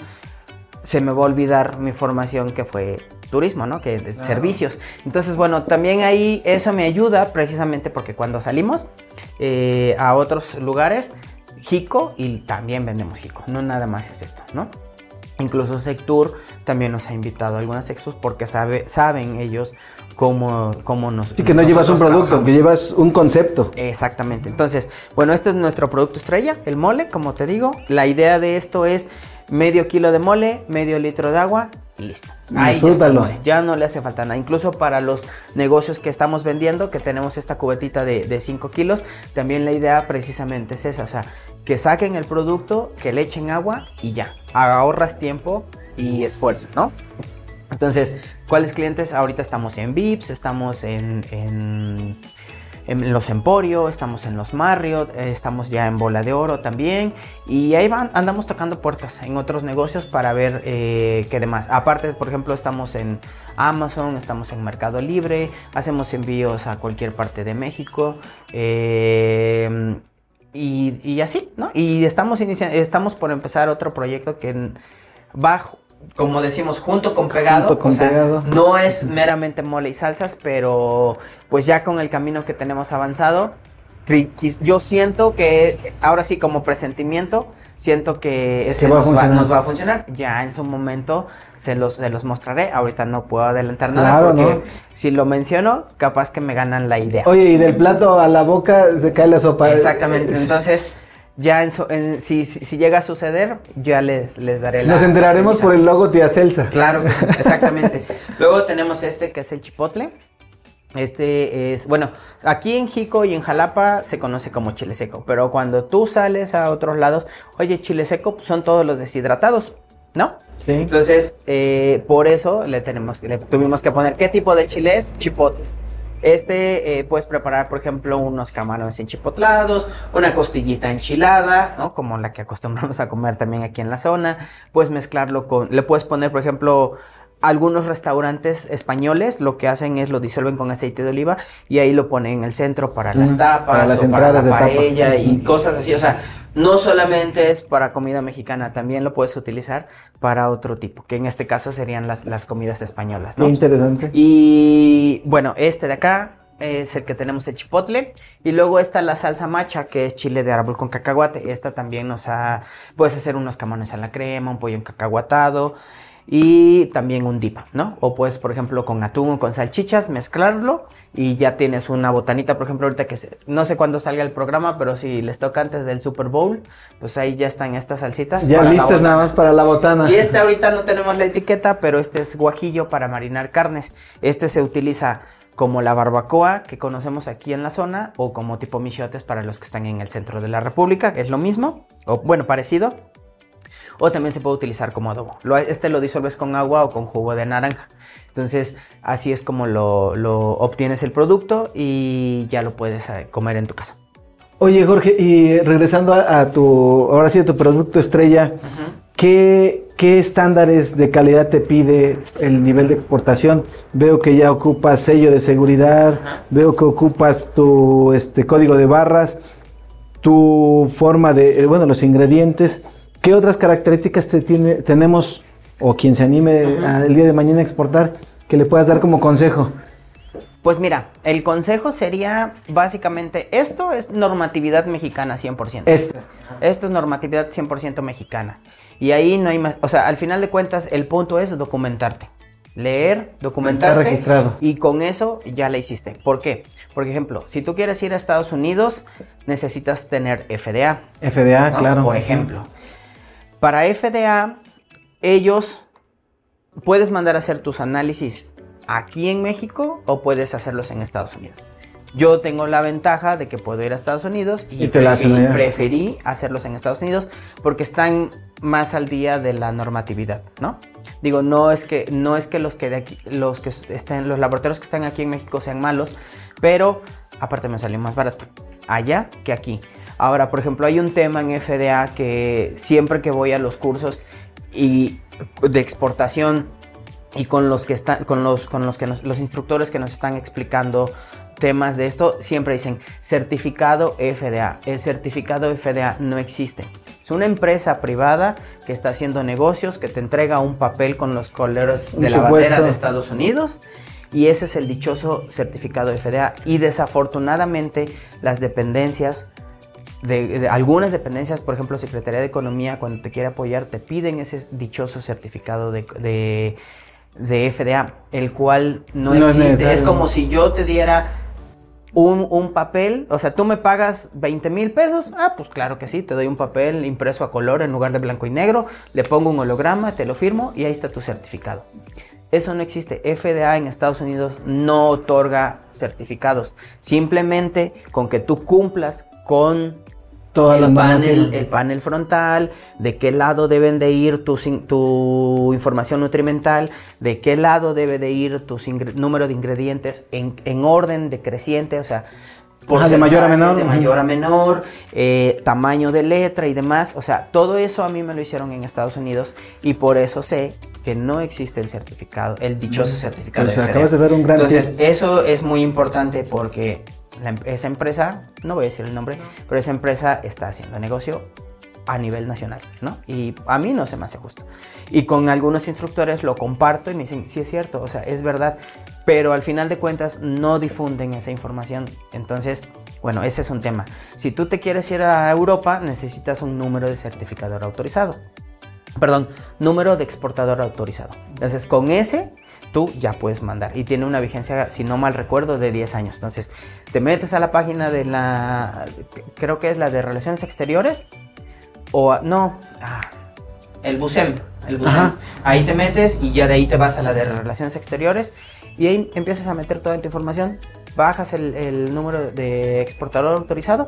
se me va a olvidar mi formación que fue turismo, ¿no? Que de servicios. Entonces, bueno, también ahí eso me ayuda precisamente porque cuando salimos eh, a otros lugares, Jico y también vendemos Jico, no nada más es esto, ¿no? Incluso Sectur también nos ha invitado a algunas expos porque sabe, saben ellos cómo, cómo nos... Sí, que no llevas un producto, que llevas un concepto. Exactamente. Entonces, bueno, este es nuestro producto estrella, el mole, como te digo. La idea de esto es medio kilo de mole, medio litro de agua y listo. Ahí ya, ya, no le hace falta nada. Incluso para los negocios que estamos vendiendo, que tenemos esta cubetita de 5 kilos, también la idea precisamente es esa. O sea, que saquen el producto, que le echen agua y ya. Ahorras tiempo y esfuerzo, ¿no? Entonces, ¿cuáles clientes? Ahorita estamos en Vips, estamos en, en, los Emporio, estamos en los Marriott, eh, estamos ya en Bola de Oro también. Y ahí van, andamos tocando puertas en otros negocios para ver eh, qué demás. Aparte, por ejemplo, estamos en Amazon, estamos en Mercado Libre, hacemos envíos a cualquier parte de México. Eh, y, así, ¿no? Y estamos, estamos por empezar otro proyecto que va, como decimos, junto con pegado. o sea, No es meramente mole y salsas, pero pues ya con el camino que tenemos avanzado, yo siento que ahora sí como presentimiento siento que ese nos, va, a funcionar. Ya en su momento se los, se los mostraré. Ahorita no puedo adelantar nada porque si lo menciono, capaz que me ganan la idea. Oye, y del plato a la boca se cae la sopa. Exactamente. Entonces, ya en, si, si, llega a suceder, ya les, les daré la. Nos enteraremos por el logo Tía Celsa. Claro que sí, exactamente. Luego tenemos este que es el chipotle. Este es, bueno, aquí en Jico y en Jalapa se conoce como chile seco, pero cuando tú sales a otros lados, oye, chile seco pues, son todos los deshidratados, ¿no? Sí. Entonces, eh, por eso le, tenemos, le tuvimos que poner qué tipo de chile es, chipotle. Este eh, puedes preparar, por ejemplo, unos camarones enchipotlados, una costillita enchilada, ¿no? Como la que acostumbramos a comer también aquí en la zona. Puedes mezclarlo con, le puedes poner, por ejemplo, algunos restaurantes españoles lo que hacen es lo disuelven con aceite de oliva y ahí lo ponen en el centro para las tapas o para la paella y cosas así. O sea, no solamente es para comida mexicana, también lo puedes utilizar para otro tipo, que en este caso serían las, las comidas españolas. ¿no? interesante. Y bueno, este de acá es el que tenemos el chipotle. Y luego está la salsa macha, que es chile de árbol con cacahuate. Esta también nos ha... Puedes hacer unos camones a la crema, un pollo en cacahuatado y también un dip, ¿no? O puedes, por ejemplo, con atún o con salchichas, mezclarlo y ya tienes una botanita, por ejemplo, ahorita que no sé cuándo salga el programa, pero si les toca antes del Super Bowl, pues ahí ya están estas salsitas. Ya listas nada más para la botana. Y este ahorita no tenemos la etiqueta, pero este es guajillo para marinar carnes. Este se utiliza como la barbacoa que conocemos aquí en la zona o como tipo michotes para los que están en el centro de la República, es lo mismo, o bueno, parecido o también se puede utilizar como adobo. este lo disuelves con agua o con jugo de naranja. Entonces, así es como lo, obtienes el producto y ya lo puedes eh, comer en tu casa. Oye, Jorge, y regresando a, tu, ahora sí, a tu producto estrella, ¿qué, estándares de calidad te pide el nivel de exportación? Veo que ya ocupas sello de seguridad, veo que ocupas tu este, código de barras, tu forma de, eh, bueno, los ingredientes. ¿Qué otras características te tiene, tenemos o quien se anime el día de mañana a exportar que le puedas dar como consejo? Pues mira, el consejo sería básicamente, esto es normatividad mexicana 100%. Esto. Esto es normatividad 100% mexicana. Y ahí no hay más, o sea, al final de cuentas el punto es documentarte. Leer, documentarte registrado. y con eso ya la hiciste. ¿Por qué? Por ejemplo, si tú quieres ir a Estados Unidos, necesitas tener FDA. FDA, claro. Por ejemplo. Para FDA, ellos puedes mandar a hacer tus análisis aquí en México o puedes hacerlos en Estados Unidos. Yo tengo la ventaja de que puedo ir a Estados Unidos y, preferí, hacerlos en Estados Unidos porque están más al día de la normatividad, ¿no? Digo, no es que no es que los que de aquí, los que estén, los laboratorios que están aquí en México sean malos, pero aparte me salió más barato allá que aquí. Ahora, por ejemplo, hay un tema en FDA que siempre que voy a los cursos y de exportación y con los que están con los con los que los instructores que nos están explicando temas de esto siempre dicen certificado FDA. El certificado FDA no existe. Es una empresa privada que está haciendo negocios, que te entrega un papel con los colores de la bandera de Estados Unidos y ese es el dichoso certificado FDA y desafortunadamente las dependencias de, algunas dependencias, por ejemplo, Secretaría de Economía, cuando te quiere apoyar, te piden ese dichoso certificado de, de, FDA, el cual no, existe. Es, como si yo te diera un, un, papel, o sea, tú me pagas 20 mil pesos, ah, pues claro que sí, te doy un papel impreso a color en lugar de blanco y negro, le pongo un holograma, te lo firmo y ahí está tu certificado. Eso no existe. FDA en Estados Unidos no otorga certificados. Simplemente con que tú cumplas con el, panel, el panel frontal, de qué lado deben de ir tu, tu información nutrimental, de qué lado debe de ir tu número de ingredientes en, en orden decreciente, o sea, por de mayor a menor. De mayor a menor, eh, tamaño de letra y demás. O sea, todo eso a mí me lo hicieron en Estados Unidos y por eso sé que no existe el certificado, el dichoso certificado. Pues acabas de dar un gran Entonces, eso es muy importante porque Em, esa empresa, no voy a decir el nombre, pero esa empresa está haciendo negocio a nivel nacional, ¿no? Y a mí no se me hace justo. Y con algunos instructores lo comparto y me dicen, sí es cierto, o sea, es verdad, pero al final de cuentas no difunden esa información. Entonces, bueno, ese es un tema. Si tú te quieres ir a Europa, necesitas un número de certificador autorizado. Perdón, número de exportador autorizado. Entonces, con ese tú ya puedes mandar. Y tiene una vigencia, si no mal recuerdo, de 10 años. Entonces, te metes a la página de la, creo que es la de Relaciones Exteriores, o no, ah, el BUSEM, el BUSEM. Ahí te metes y ya de ahí te vas a la de Relaciones Exteriores y ahí empiezas a meter toda tu información, bajas el, el número de exportador autorizado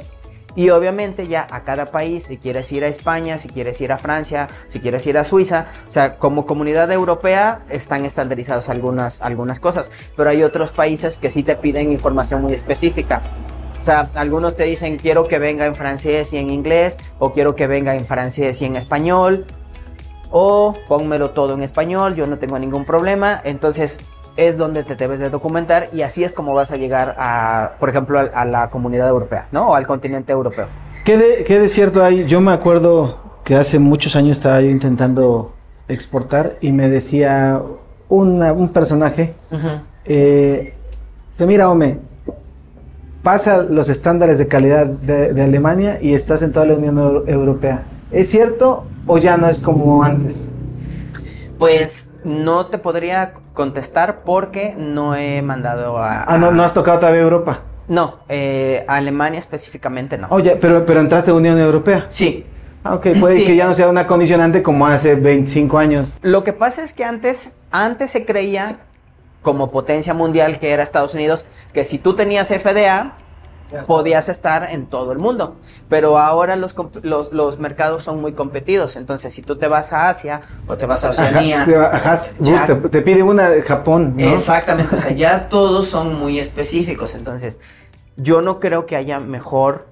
y obviamente ya a cada país, si quieres ir a España, si quieres ir a Francia, si quieres ir a Suiza, o sea, como comunidad europea están estandarizadas algunas, algunas cosas, pero hay otros países que sí te piden información muy específica. O sea, algunos te dicen quiero que venga en francés y en inglés, o quiero que venga en francés y en español, o pónmelo todo en español, yo no tengo ningún problema. Entonces, es donde te debes de documentar y así es como vas a llegar a, por ejemplo, a, la comunidad europea, ¿no? O al continente europeo. ¿Qué de, ¿Qué de cierto hay? Yo me acuerdo que hace muchos años estaba yo intentando exportar y me decía un personaje, uh eh, mira, Ome, pasa los estándares de calidad de, de Alemania y estás en toda la Unión Euro- Europea. ¿Es cierto o ya no es como antes? Pues no te podría contestar porque no he mandado a... Ah, no, no has tocado todavía Europa. No, eh, Alemania específicamente no. Oye, pero, pero entraste a Unión Europea. Sí. Ah, ok, puede Sí. que ya no sea una condicionante como hace 25 años. Lo que pasa es que antes, antes se creía como potencia mundial que era Estados Unidos, que si tú tenías FDA, podías estar en todo el mundo. Pero ahora los, los, los mercados son muy competidos. Entonces, si tú te vas a Asia o te vas a Oceanía, Ajá, ajá, ya- te, te pide una de Japón, ¿no? Exactamente, o sea, ya todos son muy específicos. Entonces, yo no creo que haya mejor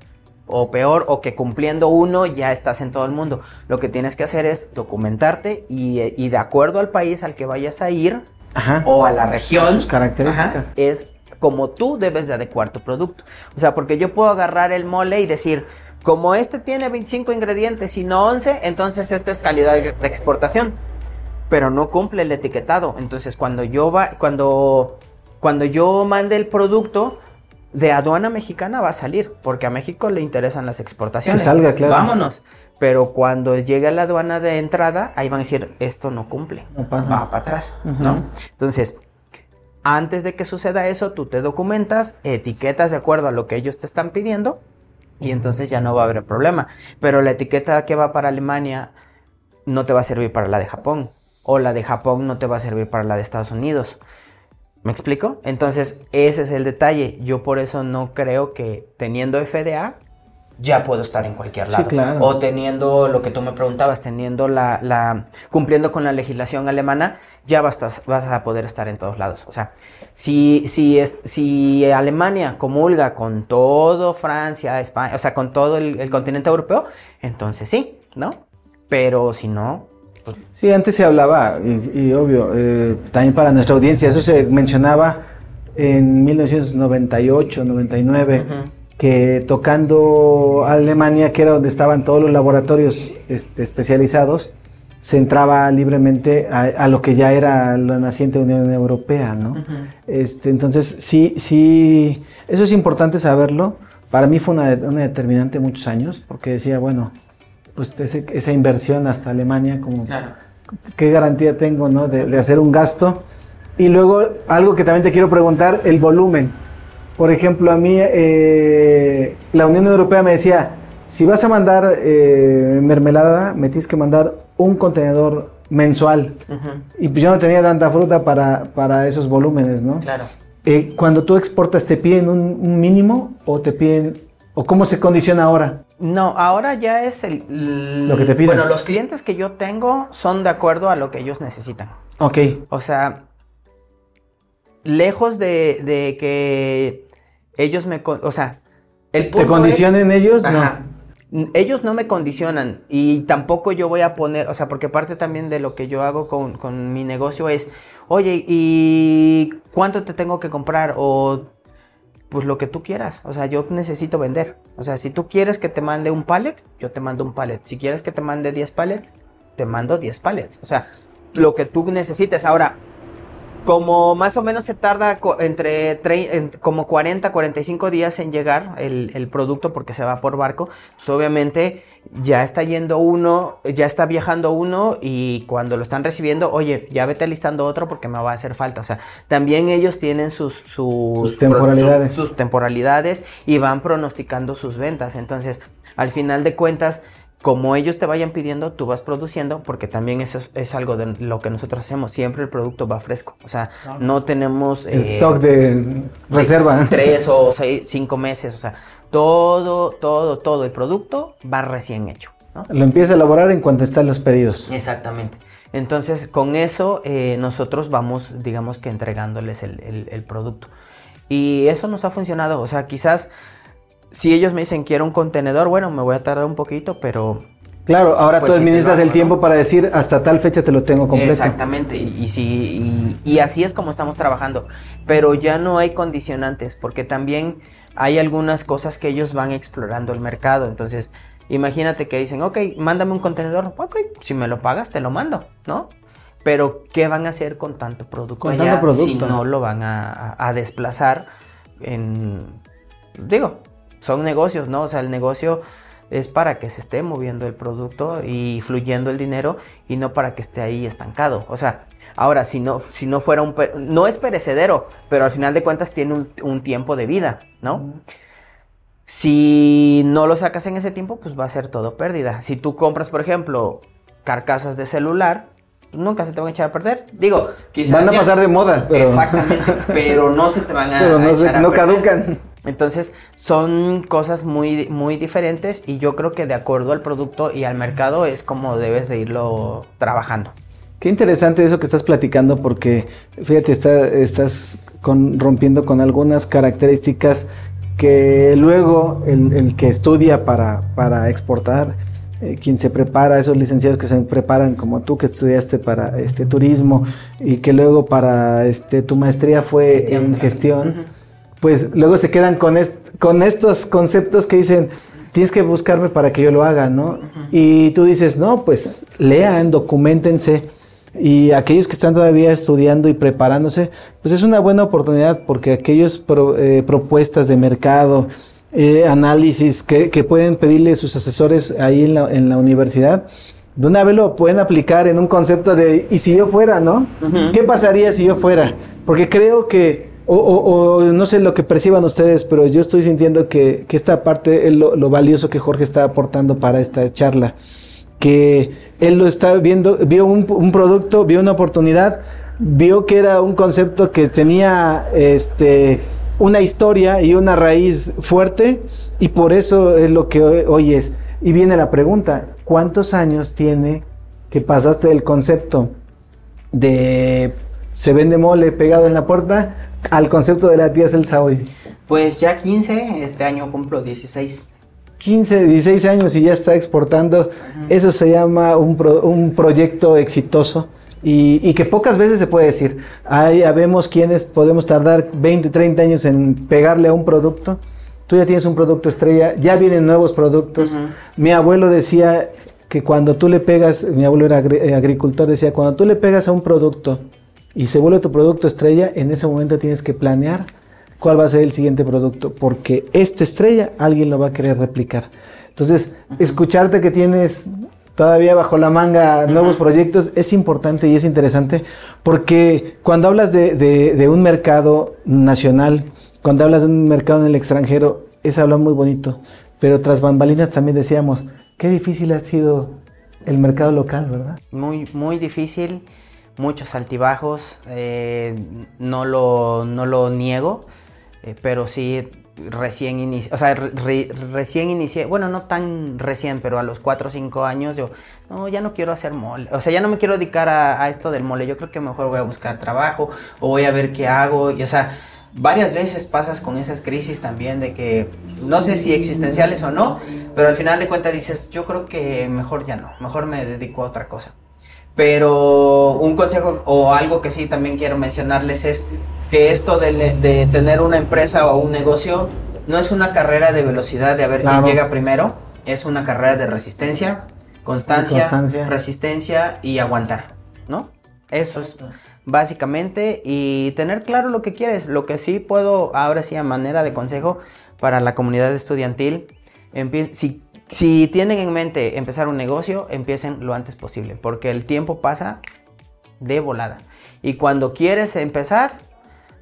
o peor o que cumpliendo uno ya estás en todo el mundo. Lo que tienes que hacer es documentarte y, y de acuerdo al país al que vayas a ir Ajá. o a la región, Sus características. es como tú debes de adecuar tu producto. O sea, porque yo puedo agarrar el mole y decir, como este tiene 25 ingredientes y no 11, entonces esta es calidad de exportación. Pero no cumple el etiquetado. Entonces, cuando yo va, cuando, cuando yo mande el producto de aduana mexicana va a salir, porque a México le interesan las exportaciones. Que salga, claro. Vámonos. Pero cuando llegue a la aduana de entrada, ahí van a decir, esto no cumple. No pasa. Va para atrás. ¿no? Entonces, antes de que suceda eso, tú te documentas, etiquetas de acuerdo a lo que ellos te están pidiendo y entonces ya no va a haber problema. Pero la etiqueta que va para Alemania no te va a servir para la de Japón o la de Japón no te va a servir para la de Estados Unidos. ¿Me explico? Entonces, ese es el detalle. Yo por eso no creo que teniendo FDA ya puedo estar en cualquier Sí, lado. claro. O teniendo lo que tú me preguntabas, teniendo la, la cumpliendo con la legislación alemana, ya vas, a- vas a poder estar en todos lados. O sea, si, si, es, si Alemania comulga con todo Francia, España, o sea, con todo el, el continente europeo, entonces sí, ¿no? Pero si no, pues, Sí, antes se hablaba, y, y obvio, eh, también para nuestra audiencia, eso se mencionaba en 1998, 99, Ujú. Que tocando Alemania, que era donde estaban todos los laboratorios este, especializados, se entraba libremente a, a lo que ya era la naciente Unión Europea, ¿no? este, entonces, sí, sí, eso es importante saberlo. Para mí fue una, una determinante muchos años, porque decía, bueno, pues ese- esa inversión hasta Alemania, como claro. qué garantía tengo ¿no? de, de hacer un gasto. Y luego, algo que también te quiero preguntar, el volumen. Por ejemplo, a mí eh, la Unión Europea me decía, si vas a mandar eh, mermelada, me tienes que mandar un contenedor mensual. Y pues yo no tenía tanta fruta para, para esos volúmenes, ¿no? Claro. Eh, cuando tú exportas, ¿te piden un, un mínimo o te piden, o cómo se condiciona ahora? No, ahora ya es el, Lo que te piden. Bueno, los clientes que yo tengo son de acuerdo a lo que ellos necesitan. Ok, O sea, lejos de, de que ellos me... O sea, el ¿te punto condicionen es- ellos? Ajá. N- Ellos no me condicionan y tampoco yo voy a poner, o sea, porque parte también de lo que yo hago con, con mi negocio es, oye, ¿y cuánto te tengo que comprar? O pues lo que tú quieras, o sea, yo necesito vender. O sea, si tú quieres que te mande un pallet, yo te mando un pallet. Si quieres que te mande 10 pallets, te mando 10 pallets. O sea, lo que tú necesites. Ahora, como más o menos se tarda entre tre- en- como 40, 45 días en llegar el, el producto porque se va por barco, pues obviamente ya está yendo uno, ya está viajando uno y cuando lo están recibiendo, oye, ya vete listando otro porque me va a hacer falta. O sea, también ellos tienen sus, sus, Sus temporalidades. sus temporalidades y van pronosticando sus ventas. Entonces, al final de cuentas, como ellos te vayan pidiendo, tú vas produciendo, porque también eso es, es algo de lo que nosotros hacemos. Siempre el producto va fresco. O sea, no tenemos eh, stock de reserva. tres o seis, cinco meses. O sea, todo, todo, todo el producto va recién hecho. ¿no? Lo empieza a elaborar en cuanto están los pedidos. Exactamente. Entonces, con eso eh, nosotros vamos, digamos que entregándoles el, el- el producto. Y eso nos ha funcionado. O sea, quizás si ellos me dicen quiero un contenedor, bueno, me voy a tardar un poquito, pero... Claro, ahora Pues tú administras el ¿no? tiempo para decir hasta tal fecha te lo tengo completo. Exactamente. Y, y sí, y, y así es como estamos trabajando. Pero ya no hay condicionantes, porque también hay algunas cosas que ellos van explorando el mercado. Entonces, imagínate que dicen, ok, mándame un contenedor. Ok, si me lo pagas, te lo mando, ¿no? Pero, ¿qué van a hacer con tanto producto Con allá tanto si no lo van a, a- a desplazar en, digo, son negocios, ¿no? O sea, el negocio es para que se esté moviendo el producto y fluyendo el dinero y no para que esté ahí estancado. O sea, ahora, si no, si no fuera un... No es perecedero, pero al final de cuentas tiene un, tiempo de vida, ¿no? Si no lo sacas en ese tiempo, pues va a ser todo pérdida. Si tú compras, por ejemplo, carcasas de celular, nunca se te van a echar a perder. Digo, quizás. Van a pasar de moda. Pero... Exactamente, pero no se te van a, no echar a no caducan. Entonces, son cosas muy, muy diferentes y yo creo que de acuerdo al producto y al mercado es como debes de irlo trabajando. Qué interesante eso que estás platicando porque, fíjate, estás con, rompiendo con algunas características que luego el, que estudia para, para exportar eh, quien se prepara, esos licenciados que se preparan como tú que estudiaste para este turismo y que luego para este tu maestría fue en gestión, pues luego se quedan con, con estos conceptos que dicen, tienes que buscarme para que yo lo haga, ¿no? Y tú dices, no, pues lean, documentense. Y aquellos que están todavía estudiando y preparándose, pues es una buena oportunidad porque aquellos eh, propuestas de mercado, eh, análisis que, que, pueden pedirle sus asesores ahí en la, en la, universidad, de una vez lo pueden aplicar en un concepto de, ¿y si yo fuera, no? ¿Qué pasaría si yo fuera? Porque creo que, o, no sé lo que perciban ustedes, pero yo estoy sintiendo que, que esta parte es lo, valioso que Jorge está aportando para esta charla, que él lo está viendo, vio un, producto, vio una oportunidad, vio que era un concepto que tenía, este, una historia y una raíz fuerte y por eso es lo que hoy, es. Y viene la pregunta, ¿cuántos años tiene que pasaste del concepto de se vende mole pegado en la puerta al concepto de la tía Celsa hoy? Pues ya 15, este año cumplo 16. 15, 16 años y ya está exportando. Eso se llama un, un proyecto exitoso y, que pocas veces se puede decir. Hay, habemos quienes podemos tardar 20, 30 años en pegarle a un producto. Tú ya tienes un producto estrella, ya vienen nuevos productos. Mi abuelo decía que cuando tú le pegas, mi abuelo era eh, agricultor, decía, cuando tú le pegas a un producto y se vuelve tu producto estrella, en ese momento tienes que planear cuál va a ser el siguiente producto, porque esta estrella alguien lo va a querer replicar. Entonces, escucharte que tienes todavía bajo la manga nuevos proyectos, es importante y es interesante porque cuando hablas de, un mercado nacional, cuando hablas de un mercado en el extranjero, es hablar muy bonito, pero tras bambalinas también decíamos, qué difícil ha sido el mercado local, ¿verdad? Muy, muy difícil, muchos altibajos, eh, no, lo, no lo niego, eh, pero sí recién inicié, o sea, recién inicié, bueno, no tan recién, pero a los 4 o 5 años yo, no, ya no quiero hacer mole, o sea, ya no me quiero dedicar a, esto del mole, yo creo que mejor voy a buscar trabajo o voy a ver qué hago, y o sea, varias veces pasas con esas crisis también de que, no sé si existenciales o no, pero al final de cuentas dices, yo creo que mejor ya no, mejor me dedico a otra cosa. Pero un consejo o algo que sí también quiero mencionarles es que esto de, tener una empresa o un negocio no es una carrera de velocidad de a ver quién llega primero, es una carrera de resistencia, constancia, resistencia y aguantar, ¿no? Eso es básicamente y tener claro lo que quieres. Lo que sí puedo, ahora sí a manera de consejo para la comunidad estudiantil, si, si tienen en mente empezar un negocio, empiecen lo antes posible, porque el tiempo pasa de volada. Y cuando quieres empezar,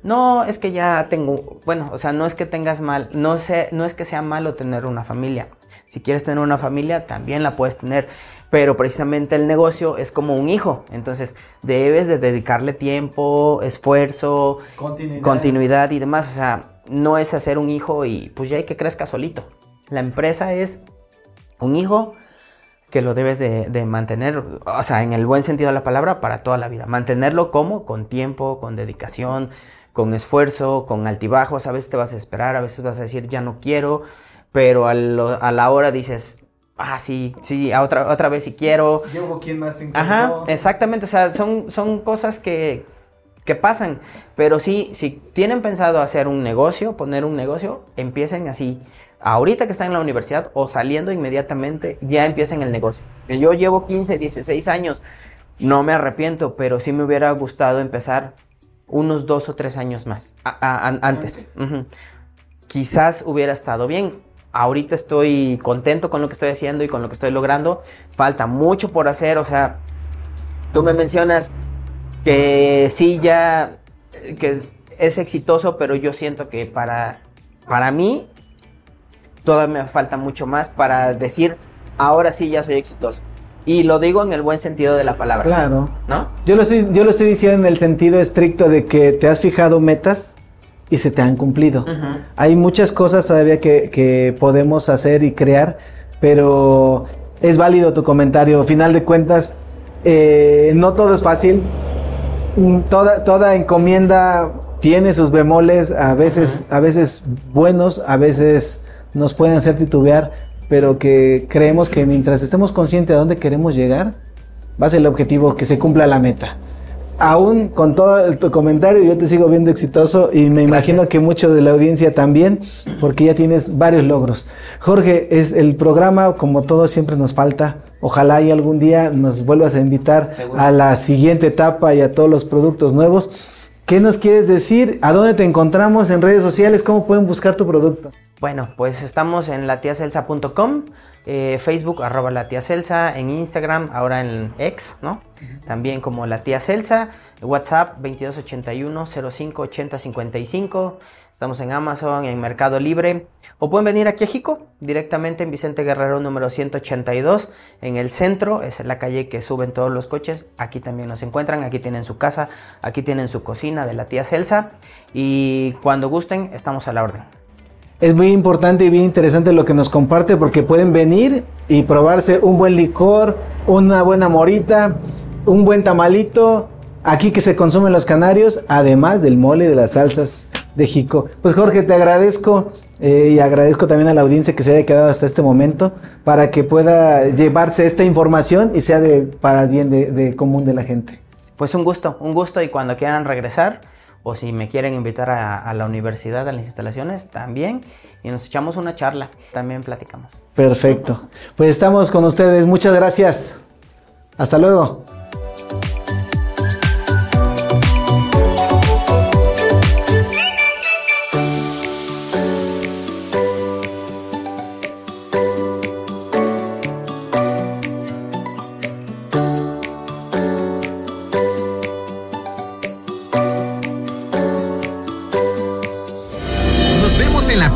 no, es que ya tengo, bueno, o sea, no es que tengas mal, no sé, no es que sea malo tener una familia. Si quieres tener una familia, también la puedes tener, pero precisamente el negocio es como un hijo, entonces debes de dedicarle tiempo, esfuerzo, continuidad, y demás, o sea, no es hacer un hijo y pues ya hay que crezca solito. La empresa es un hijo que lo debes de, de, mantener, o sea, en el buen sentido de la palabra, para toda la vida. Mantenerlo como, con tiempo, con dedicación, con esfuerzo, con altibajos, a veces te vas a esperar, a veces vas a decir ya no quiero, pero a, la hora dices, ah, sí, sí, otra, otra vez si quiero. Llevo quien más Ajá, exactamente, o sea, son, son cosas que, que pasan, pero sí, si tienen pensado hacer un negocio, poner un negocio, empiecen así. Ahorita que están en la universidad o saliendo inmediatamente, ya empiecen el negocio. Yo llevo 15, 16 años, no me arrepiento, pero sí me hubiera gustado empezar unos dos o tres años más antes. quizás hubiera estado bien. Ahorita estoy contento con lo que estoy haciendo y con lo que estoy logrando. Falta mucho por hacer, o sea, tú me mencionas que sí ya que es exitoso, pero yo siento que para para mí todavía me falta mucho más para decir, ahora sí ya soy exitoso. Y lo digo en el buen sentido de la palabra. Claro. ¿No? Yo lo estoy, yo lo estoy diciendo en el sentido estricto de que te has fijado metas y se te han cumplido. Hay muchas cosas todavía que, que, podemos hacer y crear, pero es válido tu comentario. Final de cuentas, eh, no todo es fácil. Mm, toda, toda encomienda tiene sus bemoles, a veces, a veces buenos, a veces nos pueden hacer titubear, pero que creemos que mientras estemos conscientes de dónde queremos llegar, va a ser el objetivo, que se cumpla la meta. Aún con todo tu comentario, yo te sigo viendo exitoso y me imagino que mucho de la audiencia también, porque ya tienes varios logros. Jorge, es el programa, como todo, siempre nos falta. Ojalá y algún día nos vuelvas a invitar a la siguiente etapa y a todos los productos nuevos. ¿Qué nos quieres decir? ¿A dónde te encontramos en redes sociales? ¿Cómo pueden buscar tu producto? Bueno, pues estamos en latiacelsa.com, eh, Facebook arroba la Celsa, en Instagram, ahora en X, ¿no? También como la tía Celsa, WhatsApp 2281 05 55. Estamos en Amazon, en Mercado Libre. O pueden venir aquí a Jico, directamente en Vicente Guerrero número 182, en el centro, es la calle que suben todos los coches. Aquí también nos encuentran, aquí tienen su casa, aquí tienen su cocina de la tía Celsa. Y cuando gusten, estamos a la orden. Es muy importante y bien interesante lo que nos comparte porque pueden venir y probarse un buen licor, una buena morita, un buen tamalito, aquí que se consumen los canarios, además del mole de las salsas de Jico. Pues Jorge, te agradezco eh, y agradezco también a la audiencia que se haya quedado hasta este momento para que pueda llevarse esta información y sea de, para el bien de común de la gente. Pues un gusto, un gusto y cuando quieran regresar o si me quieren invitar a, la universidad, a las instalaciones, también. Y nos echamos una charla, también platicamos. Perfecto. Pues estamos con ustedes. Muchas gracias. Hasta luego.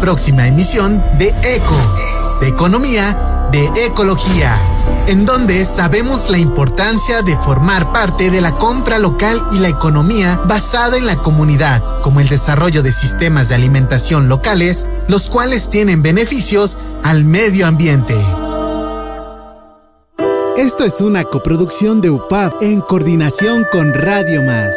Próxima emisión de ECO, de Economía, de Ecología, en donde sabemos la importancia de formar parte de la compra local y la economía basada en la comunidad, como el desarrollo de sistemas de alimentación locales, los cuales tienen beneficios al medio ambiente. Esto es una coproducción de UPAP en coordinación con Radio Más.